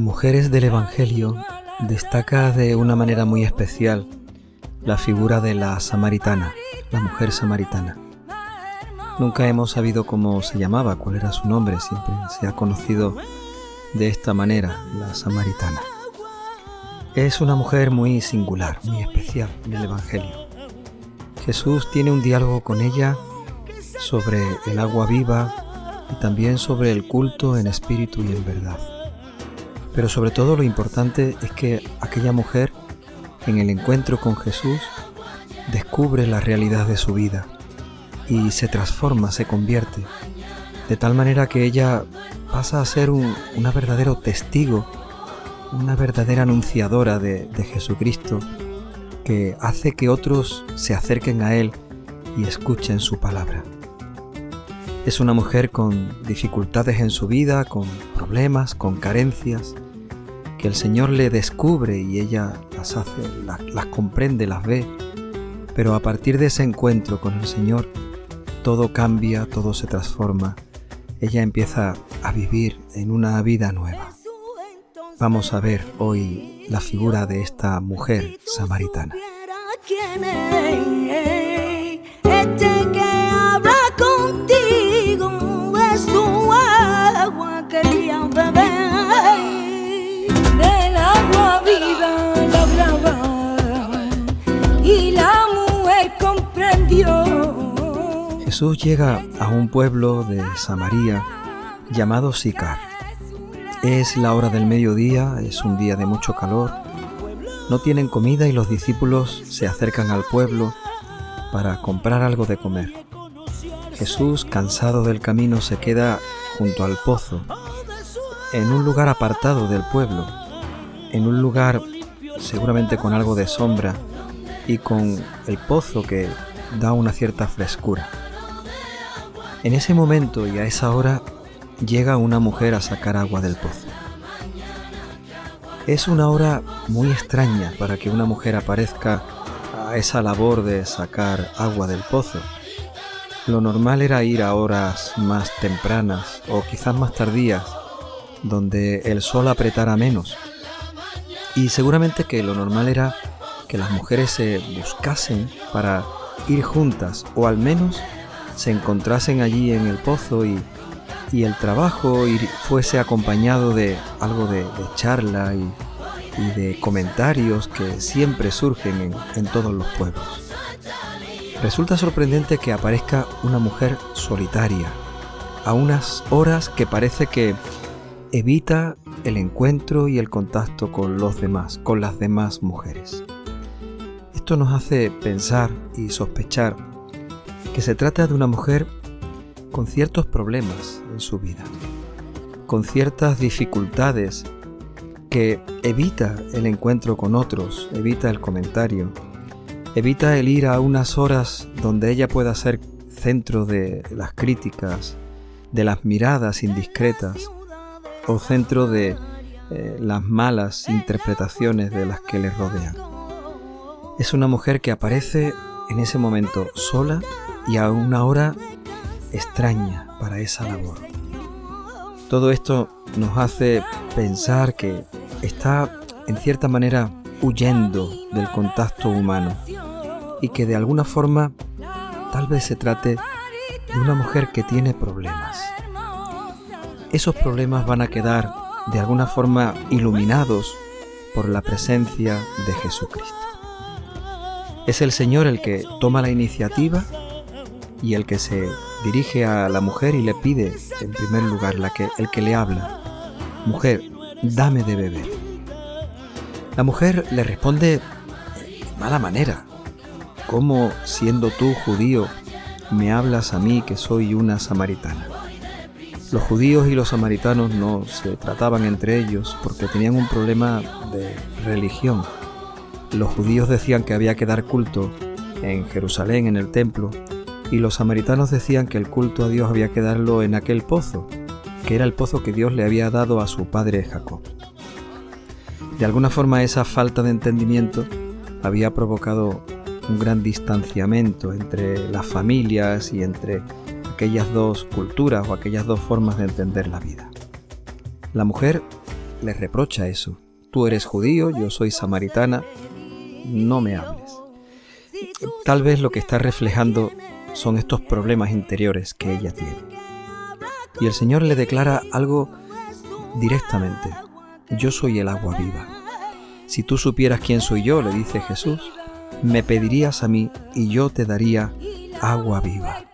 Mujeres del Evangelio destaca de una manera muy especial la figura de la samaritana, la mujer samaritana. Nunca hemos sabido cómo se llamaba, cuál era su nombre, siempre se ha conocido de esta manera, la samaritana. Es una mujer muy singular, muy especial en el Evangelio. Jesús tiene un diálogo con ella sobre el agua viva y también sobre el culto en espíritu y en verdad. Pero sobre todo lo importante es que aquella mujer en el encuentro con Jesús descubre la realidad de su vida y se transforma, se convierte, de tal manera que ella pasa a ser un una verdadero testigo, una verdadera anunciadora de, de Jesucristo, que hace que otros se acerquen a Él y escuchen su palabra. Es una mujer con dificultades en su vida, con problemas, con carencias, que el Señor le descubre y ella las hace, las, comprende, las ve, pero a partir de ese encuentro con el Señor, todo cambia, todo se transforma. Ella empieza a vivir en una vida nueva. Vamos a ver hoy la figura de esta mujer samaritana. Jesús llega a un pueblo de Samaria llamado Sicar. Es la hora del mediodía, es un día de mucho calor. No tienen comida y los discípulos se acercan al pueblo para comprar algo de comer. Jesús, cansado del camino, se queda junto al pozo, en un lugar apartado del pueblo, en un lugar seguramente con algo de sombra y con el pozo que da una cierta frescura. En ese momento y a esa hora llega una mujer a sacar agua del pozo. Es una hora muy extraña para que una mujer aparezca a esa labor de sacar agua del pozo. Lo normal era ir a horas más tempranas o quizás más tardías, donde el sol apretara menos. Y seguramente que lo normal era que las mujeres se buscasen para ir juntas o al menos se encontrasen allí en el pozo y, el trabajo fuese acompañado de algo de, charla y, de comentarios que siempre surgen en, en todos los pueblos. Resulta sorprendente que aparezca una mujer solitaria, a unas horas que parece que evita el encuentro y el contacto con los demás, con las demás mujeres. Esto nos hace pensar y sospechar que se trata de una mujer con ciertos problemas en su vida, con ciertas dificultades que evita el encuentro con otros, evita el comentario, evita el ir a unas horas donde ella pueda ser centro de las críticas, de las miradas indiscretas o centro de eh, las malas interpretaciones de las que le rodean. Es una mujer que aparece en ese momento sola y a una hora extraña para esa labor. Todo esto nos hace pensar que está en cierta manera huyendo del contacto humano y que de alguna forma tal vez se trate de una mujer que tiene problemas. Esos problemas van a quedar de alguna forma iluminados por la presencia de Jesucristo. Es el Señor el que toma la iniciativa y el que se dirige a la mujer y le pide, en primer lugar, la que, el que le habla, mujer, dame de beber. La mujer le responde de mala manera. ¿Cómo, siendo tú judío, me hablas a mí que soy una samaritana? Los judíos y los samaritanos no se trataban entre ellos porque tenían un problema de religión. Los judíos decían que había que dar culto en Jerusalén, en el templo, y los samaritanos decían que el culto a Dios había que darlo en aquel pozo, que era el pozo que Dios le había dado a su padre Jacob. De alguna forma esa falta de entendimiento había provocado un gran distanciamiento entre las familias y entre aquellas dos culturas o aquellas dos formas de entender la vida. La mujer le reprocha eso. Tú eres judío, yo soy samaritana, no me hables. Tal vez lo que está reflejando son estos problemas interiores que ella tiene. Y el Señor le declara algo directamente. Yo soy el agua viva. Si tú supieras quién soy yo, le dice Jesús, me pedirías a mí y yo te daría agua viva.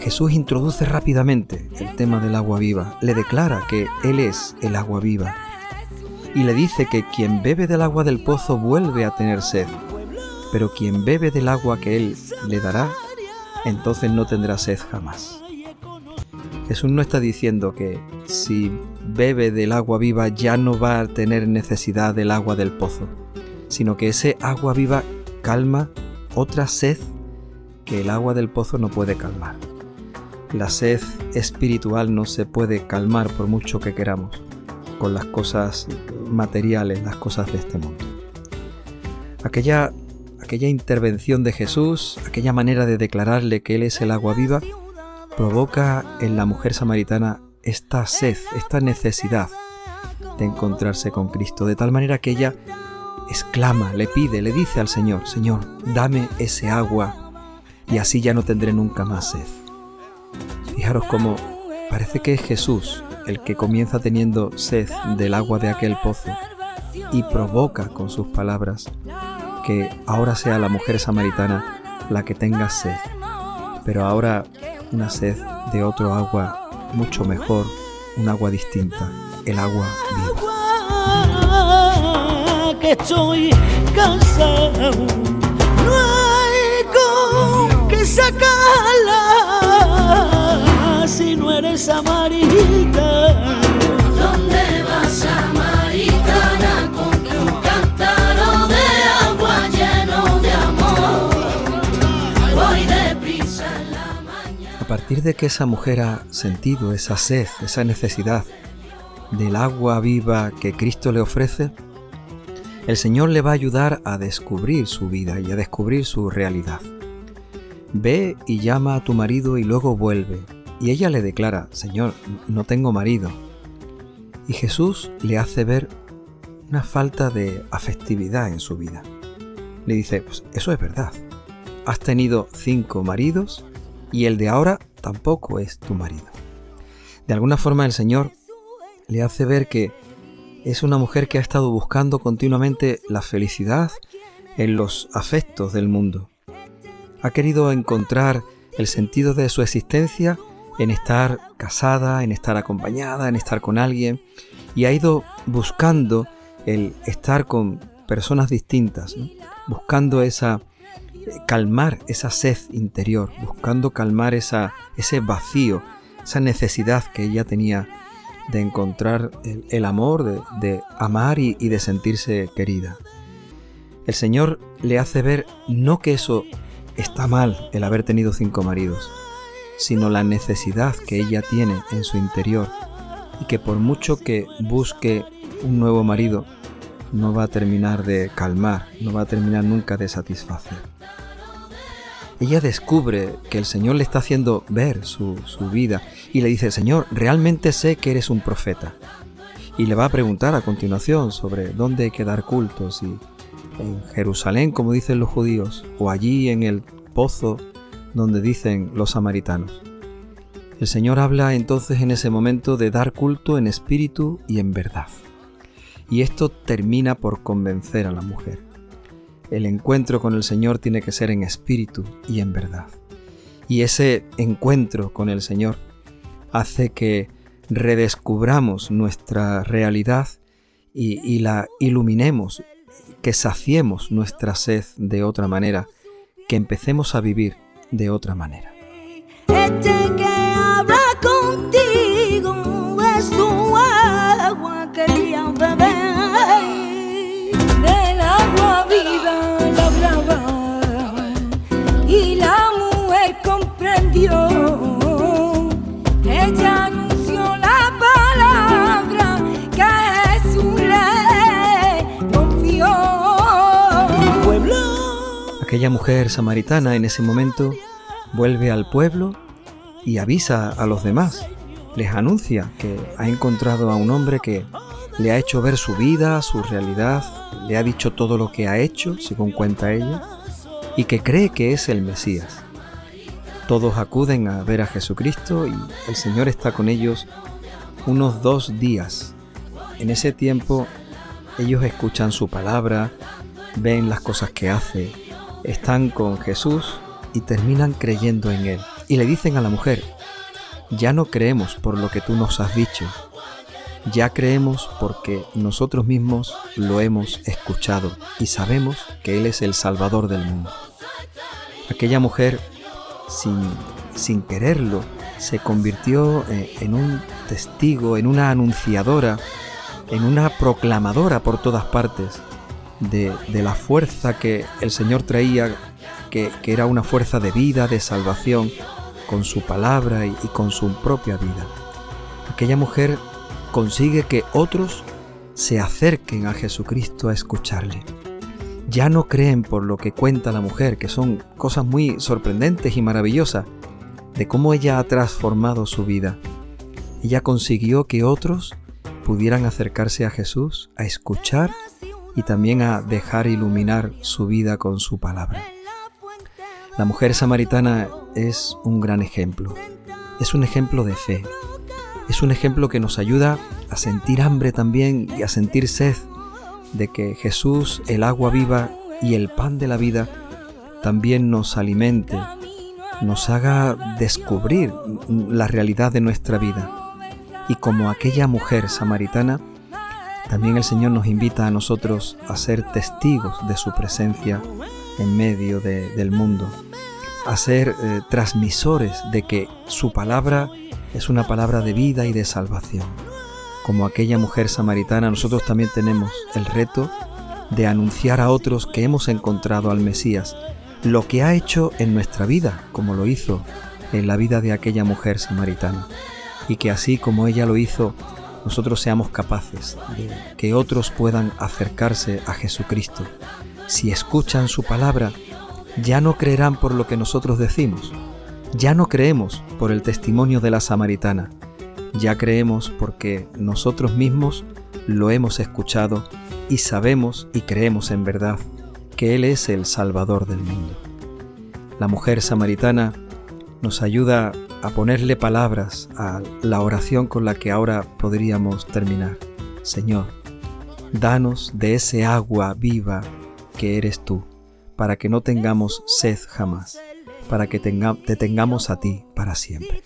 Jesús introduce rápidamente el tema del agua viva, le declara que Él es el agua viva y le dice que quien bebe del agua del pozo vuelve a tener sed, pero quien bebe del agua que Él le dará, entonces no tendrá sed jamás. Jesús no está diciendo que si bebe del agua viva ya no va a tener necesidad del agua del pozo, sino que ese agua viva calma otra sed que el agua del pozo no puede calmar. La sed espiritual no se puede calmar por mucho que queramos con las cosas materiales, las cosas de este mundo. Aquella, aquella intervención de Jesús, aquella manera de declararle que Él es el agua viva, provoca en la mujer samaritana esta sed, esta necesidad de encontrarse con Cristo, de tal manera que ella exclama, le pide, le dice al Señor, Señor, dame ese agua y así ya no tendré nunca más sed. Fijaros cómo parece que es Jesús el que comienza teniendo sed del agua de aquel pozo y provoca con sus palabras que ahora sea la mujer samaritana la que tenga sed, pero ahora una sed de otro agua mucho mejor, un agua distinta, el agua viva. Que estoy cansado, no hay con que sacarla si no eres samaritana. ¿Dónde vas, samaritana, con tu cántaro de agua lleno de amor? Voy deprisa en la mañana. A partir de que esa mujer ha sentido esa sed, esa necesidad del agua viva que Cristo le ofrece, el Señor le va a ayudar a descubrir su vida y a descubrir su realidad. Ve y llama a tu marido y luego vuelve. Y ella le declara, Señor, no tengo marido. Y Jesús le hace ver una falta de afectividad en su vida. Le dice, pues eso es verdad. Has tenido cinco maridos y el de ahora tampoco es tu marido. De alguna forma el Señor le hace ver que es una mujer que ha estado buscando continuamente la felicidad en los afectos del mundo. Ha querido encontrar el sentido de su existencia en estar casada, en estar acompañada, en estar con alguien, y ha ido buscando el estar con personas distintas, buscando esa calmar esa sed interior, buscando calmar esa, ese vacío, esa necesidad que ella tenía de encontrar el, amor, de, de amar y de sentirse querida. El Señor le hace ver no que eso está mal, el haber tenido cinco maridos, sino la necesidad que ella tiene en su interior y que por mucho que busque un nuevo marido, no va a terminar de calmar, no va a terminar nunca de satisfacer. Ella descubre que el Señor le está haciendo ver su, su vida y le dice, Señor, realmente sé que eres un profeta. Y le va a preguntar a continuación sobre dónde hay que dar cultos, y en Jerusalén, como dicen los judíos, o allí en el pozo donde dicen los samaritanos. El Señor habla entonces en ese momento de dar culto en espíritu y en verdad. Y esto termina por convencer a la mujer. El encuentro con el Señor tiene que ser en espíritu y en verdad. Y ese encuentro con el Señor hace que redescubramos nuestra realidad y, la iluminemos, que saciemos nuestra sed de otra manera, que empecemos a vivir de otra manera. Aquella mujer samaritana en ese momento vuelve al pueblo y avisa a los demás. Les anuncia que ha encontrado a un hombre que le ha hecho ver su vida, su realidad, le ha dicho todo lo que ha hecho, según cuenta ella, y que cree que es el Mesías. Todos acuden a ver a Jesucristo y el Señor está con ellos unos dos días. En ese tiempo ellos escuchan su palabra, ven las cosas que hace, están con Jesús y terminan creyendo en Él. Y le dicen a la mujer, ya no creemos por lo que tú nos has dicho, ya creemos porque nosotros mismos lo hemos escuchado y sabemos que Él es el Salvador del mundo. Aquella mujer, sin, sin quererlo, se convirtió eh, en un testigo, en una anunciadora, en una proclamadora por todas partes de, la fuerza que el Señor traía, que, era una fuerza de vida, de salvación, con su palabra y, y con su propia vida. Aquella mujer consigue que otros se acerquen a Jesucristo a escucharle. Ya no creen por lo que cuenta la mujer, que son cosas muy sorprendentes y maravillosas, de cómo ella ha transformado su vida. Ella consiguió que otros pudieran acercarse a Jesús, a escuchar y también a dejar iluminar su vida con su palabra. La mujer samaritana es un gran ejemplo. Es un ejemplo de fe, es un ejemplo que nos ayuda a sentir hambre también y a sentir sed de que Jesús, el agua viva y el pan de la vida, también nos alimente, nos haga descubrir la realidad de nuestra vida. Y como aquella mujer samaritana, también el Señor nos invita a nosotros a ser testigos de su presencia en medio del mundo, a ser eh, transmisores de que su palabra es una palabra de vida y de salvación. Como aquella mujer samaritana, nosotros también tenemos el reto de anunciar a otros que hemos encontrado al Mesías, lo que ha hecho en nuestra vida, como lo hizo en la vida de aquella mujer samaritana, y que así como ella lo hizo, nosotros seamos capaces de que otros puedan acercarse a Jesucristo. Si escuchan su palabra, ya no creerán por lo que nosotros decimos, ya no creemos por el testimonio de la samaritana, ya creemos porque nosotros mismos lo hemos escuchado y sabemos y creemos en verdad que Él es el Salvador del mundo. La mujer samaritana nos ayuda a ponerle palabras a la oración con la que ahora podríamos terminar. Señor, danos de ese agua viva que eres tú, para que no tengamos sed jamás para que te tengamos a ti para siempre.